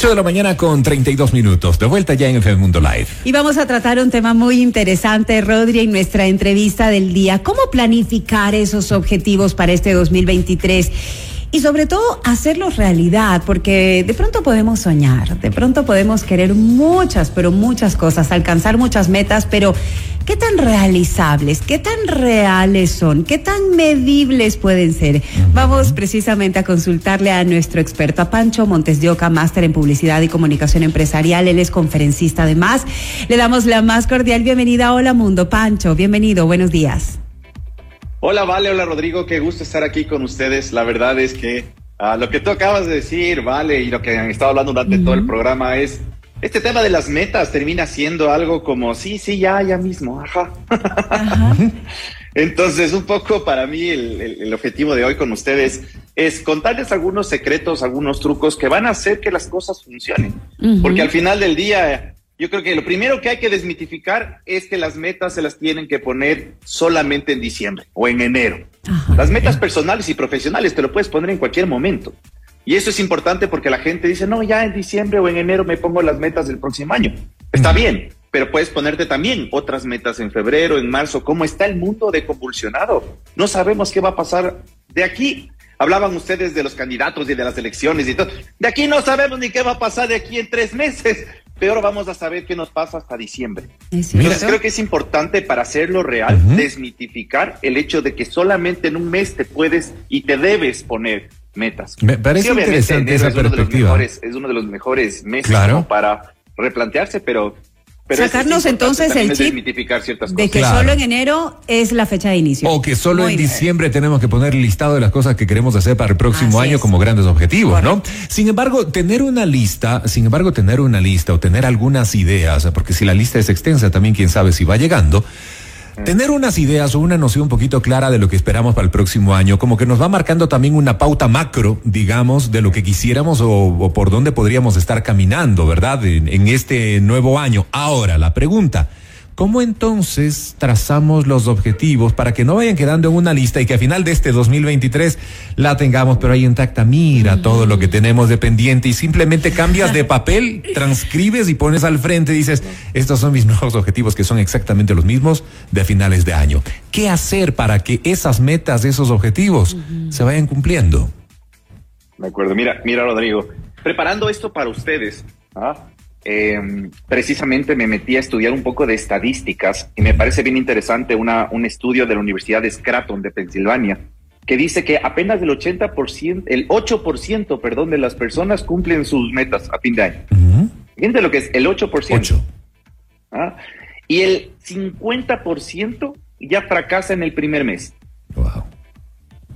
8 de la mañana con 32 minutos. De vuelta ya en FM Mundo Live. Y vamos a tratar un tema muy interesante, Rodri, en nuestra entrevista del día. ¿Cómo planificar esos objetivos para este 2023? Y sobre todo hacerlos realidad, porque de pronto podemos soñar, de pronto podemos querer muchas, pero muchas cosas, alcanzar muchas metas, pero ¿qué tan realizables, qué tan reales son, qué tan medibles pueden ser? Vamos precisamente a consultarle a nuestro experto, a Pancho Montes de Oca, máster en publicidad y comunicación empresarial, él es conferencista además. Le damos la más cordial bienvenida a Hola Mundo. Pancho, bienvenido, buenos días. Hola, Vale, hola Rodrigo, qué gusto estar aquí con ustedes. La verdad es que ah, lo que tú acabas de decir, Vale, y lo que han estado hablando durante todo el programa es, este tema de las metas termina siendo algo como, sí, sí, ya, ya mismo, ajá. Entonces, un poco para mí el, objetivo de hoy con ustedes es contarles algunos secretos, algunos trucos que van a hacer que las cosas funcionen. Porque al final del día, yo creo que lo primero que hay que desmitificar es que las metas se las tienen que poner solamente en diciembre o en enero. Las metas personales y profesionales te lo puedes poner en cualquier momento. Y eso es importante porque la gente dice, no, ya en diciembre o en enero me pongo las metas del próximo año. Está bien, pero puedes ponerte también otras metas en febrero, en marzo. ¿Cómo está el mundo de convulsionado? No sabemos qué va a pasar de aquí. Hablaban ustedes de los candidatos y de las elecciones y todo. De aquí no sabemos ni qué va a pasar de aquí en tres meses peor vamos a saber qué nos pasa hasta diciembre. Entonces creo que es importante para hacerlo real, desmitificar el hecho de que solamente en un mes te puedes y te debes poner metas. Me parece interesante esa perspectiva. es uno de los mejores meses para replantearse, pero Sacarnos entonces el chip de que solo en enero es la fecha de inicio. O que solo en diciembre tenemos que poner el listado de las cosas que queremos hacer para el próximo año como grandes objetivos, ¿no? Sin embargo, tener una lista, sin embargo, tener una lista o tener algunas ideas, porque si la lista es extensa, también quién sabe si va llegando Tener unas ideas o una noción un poquito clara de lo que esperamos para el próximo año, como que nos va marcando también una pauta macro, digamos, de lo que quisiéramos o, por dónde podríamos estar caminando, ¿verdad? en este nuevo año. Ahora, la pregunta, ¿Cómo entonces trazamos los objetivos para que no vayan quedando en una lista y que a final de este 2023 la tengamos, pero ahí intacta? Mira todo lo que tenemos de pendiente y simplemente cambias de papel, transcribes y pones al frente y dices, estos son mis nuevos objetivos que son exactamente los mismos de finales de año. ¿Qué hacer para que esas metas, esos objetivos se vayan cumpliendo? De acuerdo, mira, mira Rodrigo, preparando esto para ustedes, ¿ah? Em, precisamente me metí a estudiar un poco de estadísticas y me parece bien interesante una, un estudio de la Universidad de Scranton de Pensilvania que dice que apenas el 80%, el 8%, perdón, de las personas cumplen sus metas a fin de año. Fíjense lo que es el 8%. ¿Ah? Y el 50% ya fracasa en el primer mes.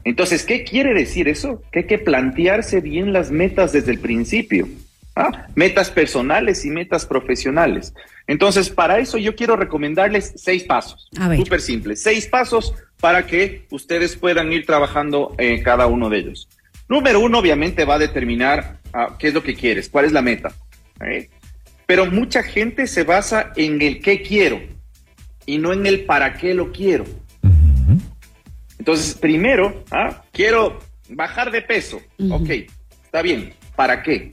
Entonces, ¿qué quiere decir eso? Que hay que plantearse bien las metas desde el principio. ¿Ah? metas personales y metas profesionales. Entonces, para eso yo quiero recomendarles seis pasos. Súper simples. Seis pasos para que ustedes puedan ir trabajando en cada uno de ellos. Número uno, obviamente, va a determinar ah, qué es lo que quieres, cuál es la meta. ¿eh? Pero mucha gente se basa en el qué quiero y no en el para qué lo quiero. Entonces, primero, ¿ah? quiero bajar de peso. Ok, está bien. ¿Para qué?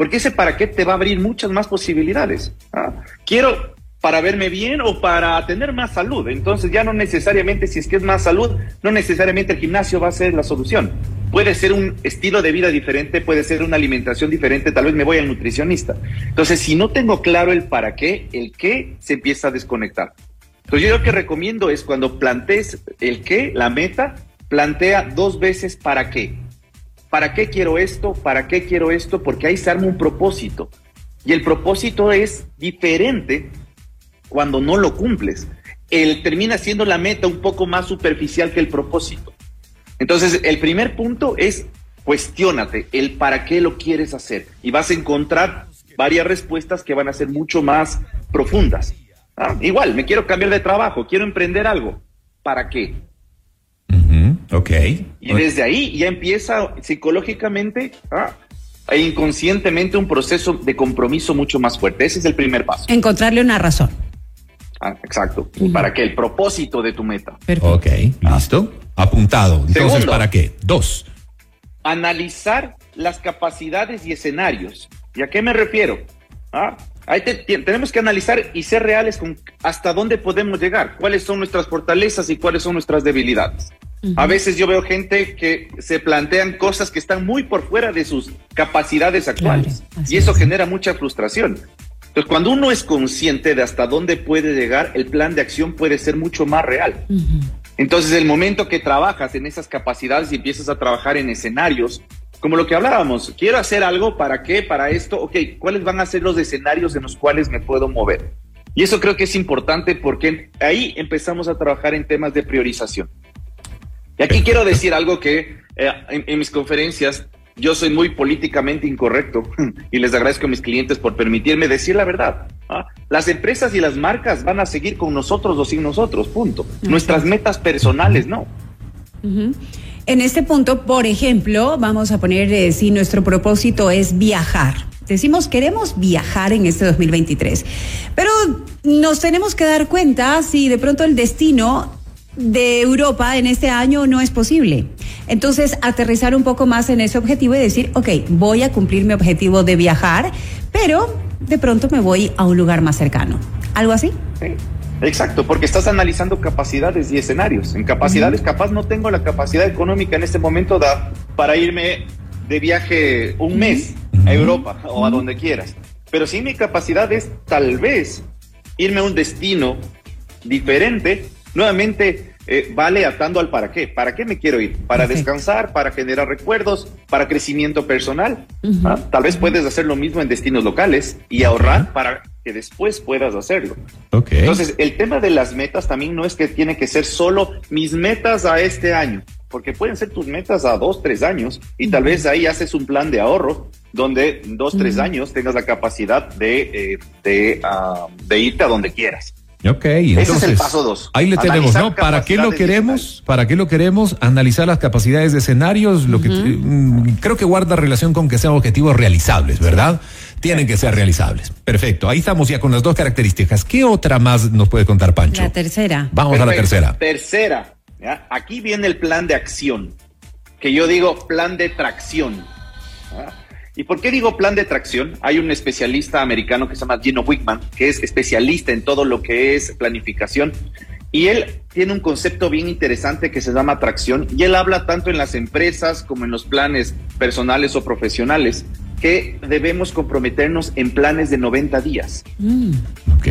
Porque ese para qué te va a abrir muchas más posibilidades. ¿ah? Quiero para verme bien o para tener más salud. Entonces ya no necesariamente si es que es más salud, no necesariamente el gimnasio va a ser la solución. Puede ser un estilo de vida diferente, puede ser una alimentación diferente, tal vez me voy al nutricionista. Entonces, si no tengo claro el para qué, el qué se empieza a desconectar. Entonces, yo lo que recomiendo es cuando plantees el qué, la meta, plantea dos veces para qué. ¿Para qué quiero esto? ¿Para qué quiero esto? Porque ahí se arma un propósito. Y el propósito es diferente cuando no lo cumples. Él termina siendo la meta un poco más superficial que el propósito. Entonces, el primer punto es cuestiónate el para qué lo quieres hacer y vas a encontrar varias respuestas que van a ser mucho más profundas. Ah, igual, me quiero cambiar de trabajo, quiero emprender algo. ¿Para qué? Ok. Y desde ahí ya empieza psicológicamente ¿ah? e inconscientemente un proceso de compromiso mucho más fuerte. Ese es el primer paso. Encontrarle una razón. Ah, exacto. ¿Para qué? El propósito de tu meta. Perfecto. Ok, listo. Apuntado. Entonces, ¿para qué? Dos. Analizar las capacidades y escenarios. ¿Y a qué me refiero? ¿Ah? Ahí tenemos que analizar y ser reales con hasta dónde podemos llegar, cuáles son nuestras fortalezas y cuáles son nuestras debilidades. A veces yo veo gente que se plantean cosas que están muy por fuera de sus capacidades actuales y eso genera mucha frustración. Entonces, cuando uno es consciente de hasta dónde puede llegar, el plan de acción puede ser mucho más real. Entonces, el momento que trabajas en esas capacidades y empiezas a trabajar en escenarios, como lo que hablábamos, quiero hacer algo, ¿para qué? Para esto, ok, ¿cuáles van a ser los escenarios en los cuales me puedo mover? Y eso creo que es importante porque ahí empezamos a trabajar en temas de priorización. Y aquí quiero decir algo que eh, en mis conferencias yo soy muy políticamente incorrecto y les agradezco a mis clientes por permitirme decir la verdad. ¿ah? Las empresas y las marcas van a seguir con nosotros o sin nosotros, punto. Nuestras metas personales no. En este punto, por ejemplo, vamos a poner eh, si nuestro propósito es viajar. Decimos queremos viajar en este 2023, pero nos tenemos que dar cuenta si de pronto el destino de Europa en este año no es posible. Entonces, aterrizar un poco más en ese objetivo y decir, ok, voy a cumplir mi objetivo de viajar, pero de pronto me voy a un lugar más cercano. ¿Algo así? Sí. Exacto, porque estás analizando capacidades y escenarios. En capacidades, capaz no tengo la capacidad económica en este momento da, para irme de viaje un mes a Europa o a donde quieras. Pero sí mi capacidad es tal vez irme a un destino diferente nuevamente eh, vale atando al para qué. ¿Para qué me quiero ir? ¿Para descansar? ¿Para generar recuerdos? ¿Para crecimiento personal? ¿Ah? Tal vez puedes hacer lo mismo en destinos locales y ahorrar para que después puedas hacerlo. Entonces, el tema de las metas también no es que tiene que ser solo mis metas a este año, porque pueden ser tus metas a dos, tres años y tal vez ahí haces un plan de ahorro donde en dos, tres años tengas la capacidad de, eh, ah, de irte a donde quieras. Ok, entonces Ese es el paso dos. Ahí le tenemos, ¿no? ¿Para qué lo queremos? ¿Para qué lo queremos? Analizar las capacidades de escenarios, lo que mm, creo que guarda relación con que sean objetivos realizables, ¿verdad? Tienen que ser realizables. Perfecto. Ahí estamos ya con las dos características. ¿Qué otra más nos puede contar Pancho? La tercera. Vamos a la tercera. Tercera. Aquí viene el plan de acción, que yo digo plan de tracción. ¿Y por qué digo plan de tracción? Hay un especialista americano que se llama Gino Wickman, que es especialista en todo lo que es planificación. Y él tiene un concepto bien interesante que se llama tracción. Y él habla tanto en las empresas como en los planes personales o profesionales que debemos comprometernos en planes de 90 días. Mm. Ok.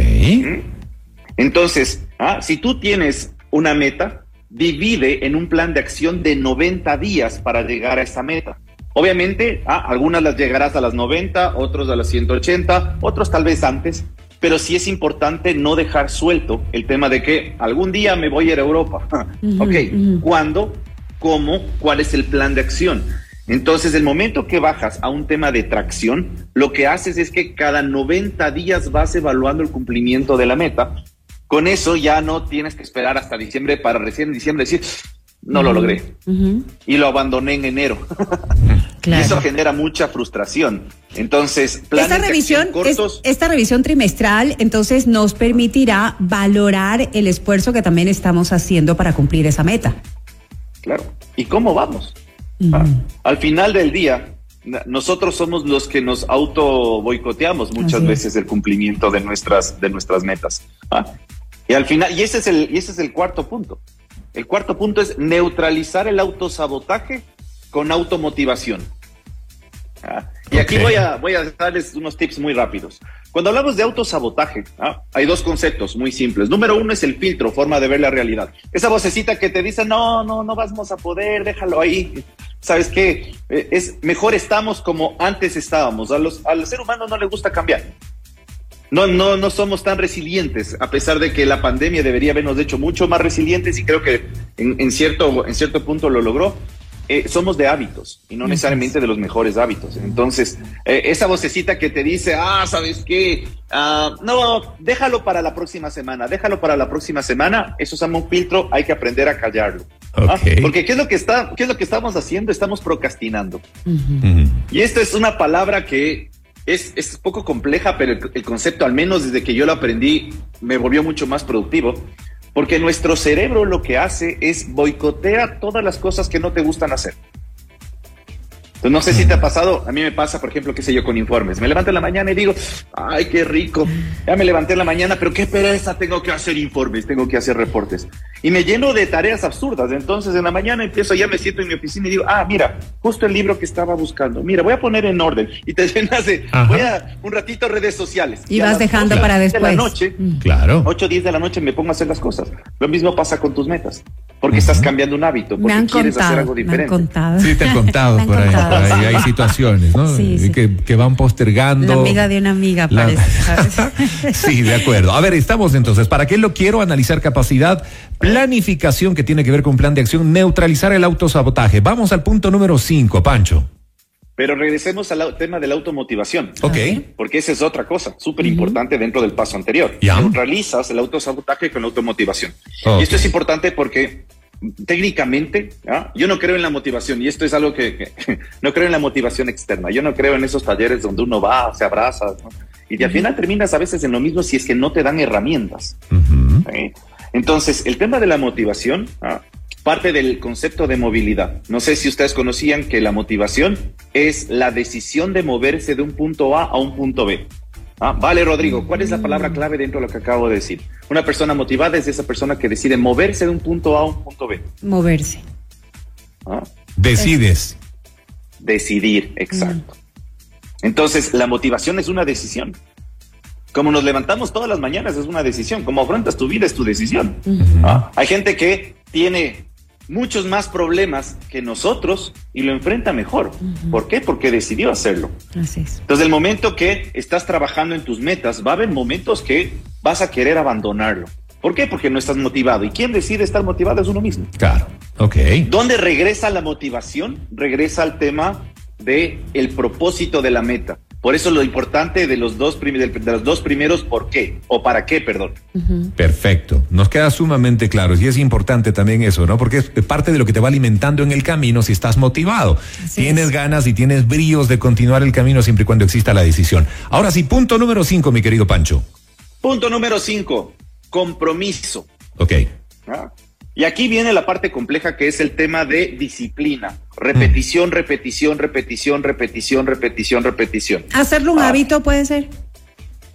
Entonces, ah, si tú tienes una meta, divide en un plan de acción de 90 días para llegar a esa meta. Obviamente, ah, algunas las llegarás a las 90, otros a las 180, otros tal vez antes, pero sí es importante no dejar suelto el tema de que algún día me voy a ir a Europa. ok, ¿cuándo? ¿Cómo? ¿Cuál es el plan de acción? Entonces, el momento que bajas a un tema de tracción, lo que haces es que cada 90 días vas evaluando el cumplimiento de la meta. Con eso ya no tienes que esperar hasta diciembre para recién en diciembre decir, no lo logré. Y lo abandoné en enero. Y eso genera mucha frustración. Entonces, esta revisión, esta revisión trimestral, entonces, nos permitirá valorar el esfuerzo que también estamos haciendo para cumplir esa meta. Claro. ¿Y cómo vamos? Ah, al final del día, nosotros somos los que nos auto boicoteamos muchas veces el cumplimiento de nuestras, de nuestras metas. Ah, y al final, y ese es el, y ese es el cuarto punto. El cuarto punto es neutralizar el autosabotaje con automotivación. Ah, y aquí voy a, voy a darles unos tips muy rápidos. Cuando hablamos de autosabotaje, ¿ah? hay dos conceptos muy simples. Número uno es el filtro, forma de ver la realidad. Esa vocecita que te dice, no, no, no vamos a poder, déjalo ahí. ¿Sabes qué? Eh, es mejor estamos como antes estábamos. A los, al ser humano no le gusta cambiar. No, no, no somos tan resilientes, a pesar de que la pandemia debería habernos hecho mucho más resilientes y creo que en, cierto, en cierto punto lo logró. Eh, somos de hábitos y no necesariamente de los mejores hábitos. Entonces, eh, esa vocecita que te dice, ah, ¿sabes qué? Ah, no, déjalo para la próxima semana, déjalo para la próxima semana, eso es un filtro, hay que aprender a callarlo. ¿ah? Porque ¿qué es, lo que está, ¿qué es lo que estamos haciendo? Estamos procrastinando. Y esta es una palabra que es, es poco compleja, pero el, concepto, al menos desde que yo lo aprendí, me volvió mucho más productivo. Porque nuestro cerebro lo que hace es boicotea todas las cosas que no te gustan hacer. Entonces, no sé si te ha pasado, a mí me pasa, por ejemplo, qué sé yo, con informes. Me levanto en la mañana y digo, ay, qué rico. Ya me levanté en la mañana, pero qué pereza, tengo que hacer informes, tengo que hacer reportes. Y me lleno de tareas absurdas. Entonces, en la mañana empiezo, ya me siento en mi oficina y digo, ah, mira, justo el libro que estaba buscando. Mira, voy a poner en orden. Y te llenas de, voy a un ratito redes sociales. Y, vas dejando para después. De la noche, mm. claro. 8 o 10 de la noche me pongo a hacer las cosas. Lo mismo pasa con tus metas. Porque estás cambiando un hábito, porque me han quieres contado, hacer algo diferente. Me han contado. Sí, te han contado por ahí hay situaciones, ¿no? Sí, Que, que, van postergando. La amiga de una amiga, parece. sí, de acuerdo. A ver, estamos entonces. ¿Para qué lo quiero? Analizar capacidad, planificación que tiene que ver con plan de acción, neutralizar el autosabotaje. Vamos al punto número 5, Pancho. Pero regresemos al tema de la automotivación. Ok. Porque esa es otra cosa súper importante dentro del paso anterior. Neutralizas el autosabotaje con la automotivación. Y esto es importante porque técnicamente, yo no creo en la motivación y esto es algo que, no creo en la motivación externa. Yo no creo en esos talleres donde uno va, se abraza y al final terminas a veces en lo mismo si es que no te dan herramientas. Entonces, el tema de la motivación parte del concepto de movilidad. No sé si ustedes conocían que la motivación es la decisión de moverse de un punto A a un punto B. Ah, vale, Rodrigo, ¿cuál es la palabra clave dentro de lo que acabo de decir? Una persona motivada es esa persona que decide moverse de un punto A a un punto B. Moverse. Ah. Decides. Decidir, exacto. Entonces, la motivación es una decisión. Como nos levantamos todas las mañanas es una decisión. Como afrontas tu vida es tu decisión. Ah, hay gente que tiene muchos más problemas que nosotros y lo enfrenta mejor. ¿Por qué? Porque decidió hacerlo. Así es. Entonces, el momento que estás trabajando en tus metas, va a haber momentos que vas a querer abandonarlo. ¿Por qué? Porque no estás motivado. ¿Y quién decide estar motivado es uno mismo? Claro. Ok. ¿Dónde regresa la motivación? Regresa al tema de el propósito de la meta. Por eso lo importante de los dos, de los dos primeros, ¿por qué? O para qué, perdón. Perfecto. Nos queda sumamente claro. Y es importante también eso, ¿no? Porque es parte de lo que te va alimentando en el camino si estás motivado. tienes ganas y tienes bríos de continuar el camino siempre y cuando exista la decisión. Ahora sí, punto número cinco, mi querido Pancho. Punto número cinco, compromiso. Ok. ¿Ah? Y aquí viene la parte compleja que es el tema de disciplina. Repetición, repetición, repetición, repetición, repetición, repetición. ¿Hacerlo un ah. hábito puede ser?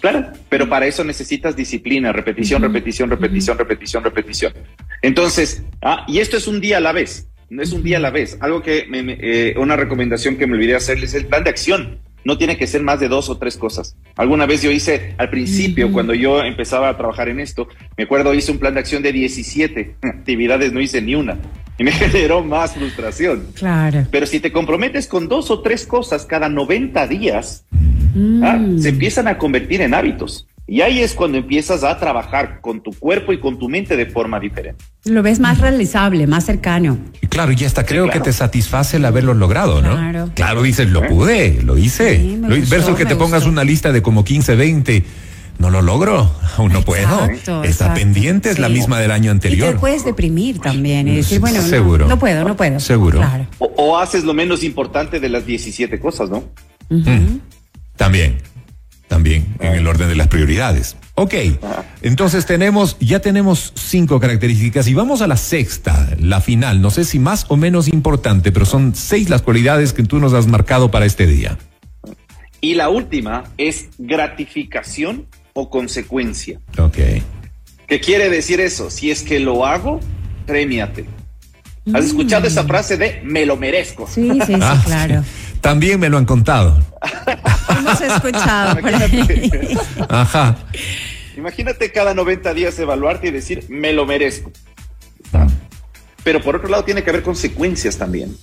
Claro, pero para eso necesitas disciplina, repetición, repetición, repetición, repetición, repetición. Entonces, ah, y esto es un día a la vez, no es un día a la vez. Algo que, me, eh, una recomendación que me olvidé hacerles es el plan de acción no tiene que ser más de dos o tres cosas. Alguna vez yo hice, al principio, cuando yo empezaba a trabajar en esto, me acuerdo, hice un plan de acción de 17 actividades, no hice ni una. Y me generó más frustración. Claro. Pero si te comprometes con dos o tres cosas cada 90 días, ¿ah? mm. se empiezan a convertir en hábitos. Y ahí es cuando empiezas a trabajar con tu cuerpo y con tu mente de forma diferente. Lo ves más realizable, más cercano. Y claro, y hasta creo que te satisface el haberlo logrado, ¿no? Claro. Claro, dices, lo pude, lo hice. versus que te pongas una lista de como 15, 20. No lo logro, aún no puedo. Está pendiente, es la misma del año anterior. Y te puedes deprimir también y decir, bueno, seguro. No, puedo, no puedo. Seguro. O, haces lo menos importante de las 17 cosas, ¿no? También también en el orden de las prioridades. Ok, entonces tenemos, ya tenemos cinco características y vamos a la sexta, la final. No sé si más o menos importante, pero son seis las cualidades que tú nos has marcado para este día. Y la última es gratificación o consecuencia. Ok. ¿Qué quiere decir eso? Si es que lo hago, premiate. ¿Has escuchado esa mm. frase de me lo merezco? Sí, sí, sí, ah, claro. También me lo han contado. Hemos escuchado. Ajá. Imagínate cada 90 días evaluarte y decir, me lo merezco. Pero por otro lado tiene que haber consecuencias también.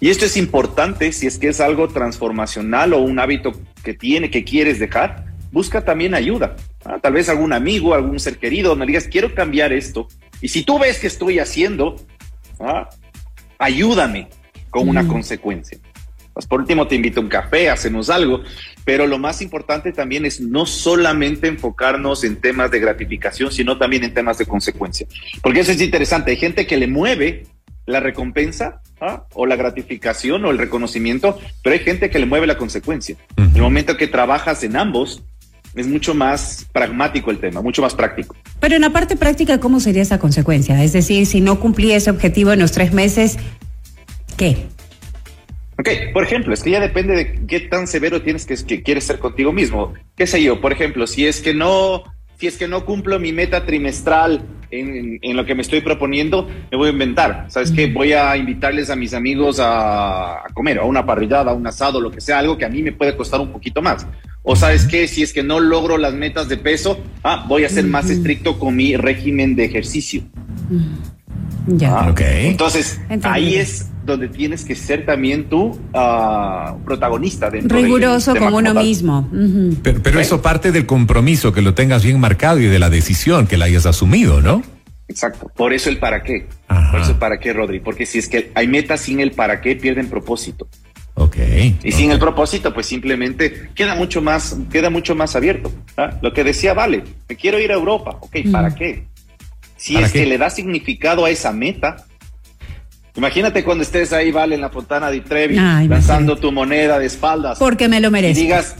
Y esto es importante si es que es algo transformacional o un hábito que tiene, que quieres dejar, busca también ayuda. Ah, tal vez algún amigo, algún ser querido, donde digas, quiero cambiar esto. Y si tú ves que estoy haciendo, ah, ayúdame con una consecuencia. Pues por último te invito a un café, hacemos algo, pero lo más importante también es no solamente enfocarnos en temas de gratificación, sino también en temas de consecuencia. Porque eso es interesante, hay gente que le mueve la recompensa ¿ah? o la gratificación o el reconocimiento, pero hay gente que le mueve la consecuencia. El momento que trabajas en ambos, es mucho más pragmático el tema, mucho más práctico. Pero en la parte práctica, ¿cómo sería esa consecuencia? Es decir, si no cumplí ese objetivo en los tres meses, ¿qué? Ok, por ejemplo, es que ya depende de qué tan severo tienes que, que quieres ser contigo mismo. ¿Qué sé yo? Por ejemplo, si es que no, si es que no cumplo mi meta trimestral en, en lo que me estoy proponiendo, me voy a inventar. ¿Sabes qué? Voy a invitarles a mis amigos a, a comer, a una parrillada, a un asado, lo que sea, algo que a mí me puede costar un poquito más. O sabes qué, si es que no logro las metas de peso, ah, voy a ser más estricto con mi régimen de ejercicio. Ya. Ah, Ok. Entonces, Entendido. ahí es donde tienes que ser también tú ah, protagonista Riguroso con uno como tal. mismo. Pero, pero eso parte del compromiso, que lo tengas bien marcado y de la decisión que la hayas asumido, ¿no? Exacto. Por eso el para qué. Ajá. Por eso el para qué, Rodri. Porque si es que hay metas sin el para qué, pierden propósito. Ok. Y sin el propósito, pues simplemente queda mucho más, queda mucho más abierto. ¿ah? Lo que decía Vale, me quiero ir a Europa. Ok, ¿para qué? Si ¿Para es qué? que le da significado a esa meta. Imagínate cuando estés ahí, Vale, en la fontana de Trevi, Ay, lanzando tu moneda de espaldas. Porque me lo y merezco. digas,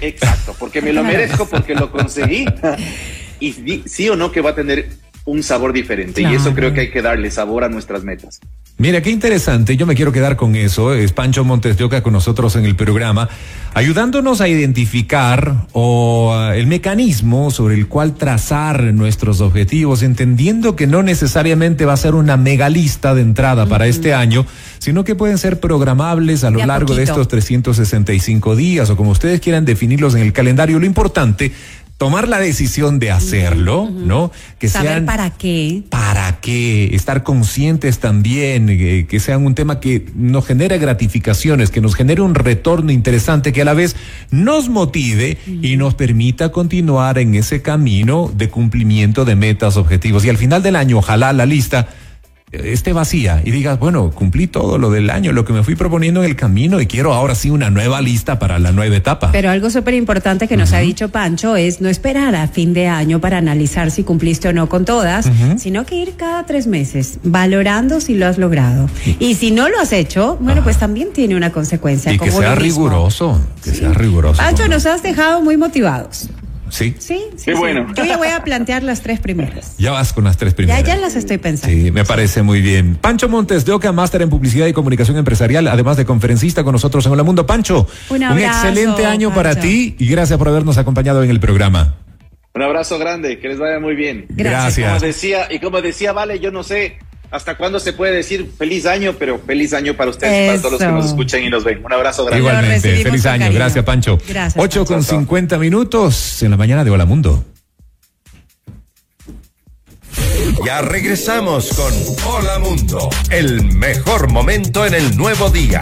exacto, porque me lo merezco, porque lo conseguí. y sí o no que va a tener un sabor diferente. Y eso creo que hay que darle sabor a nuestras metas. Mira, qué interesante. Yo me quiero quedar con eso. Es Pancho Montes de Oca con nosotros en el programa, ayudándonos a identificar o ah, el mecanismo sobre el cual trazar nuestros objetivos, entendiendo que no necesariamente va a ser una mega lista de entrada para este año, sino que pueden ser programables a lo De a largo de poquito. estos 365 días o como ustedes quieran definirlos en el calendario. Lo importante, tomar la decisión de hacerlo, ¿no? Que Saber sean para qué. para qué estar conscientes también, eh, que sean un tema que nos genere gratificaciones, que nos genere un retorno interesante, que a la vez nos motive y nos permita continuar en ese camino de cumplimiento de metas, objetivos. Y al final del año, ojalá la lista esté vacía y digas, bueno, cumplí todo lo del año, lo que me fui proponiendo en el camino y quiero ahora sí una nueva lista para la nueva etapa. Pero algo súper importante que nos ha dicho Pancho es no esperar a fin de año para analizar si cumpliste o no con todas, sino que ir cada tres meses valorando si lo has logrado. Y si no lo has hecho, bueno, pues también tiene una consecuencia. y que como sea uno mismo. riguroso, que sea riguroso. Pancho, nos has dejado muy motivados. Sí, Sí, sí. Qué sí. bueno. Yo ya voy a plantear las tres primeras. ya vas con las tres primeras. ya las estoy pensando. Sí, me parece muy bien. Pancho Montes de Oca, máster en publicidad y comunicación empresarial, además de conferencista con nosotros en Hola Mundo. Pancho, Un abrazo, excelente año para ti y gracias por habernos acompañado en el programa. Un abrazo grande, que les vaya muy bien. Gracias. Como decía, y como decía, Vale, yo no sé hasta cuándo se puede decir feliz año, pero feliz año para ustedes y para todos los que nos escuchan y nos ven. Un abrazo grande. Igual. Igualmente, feliz año. cariño. Gracias, Pancho. Gracias, 8 con Pancho. 50 minutos en la mañana de Hola Mundo. Ya regresamos con Hola Mundo, el mejor momento en el nuevo día.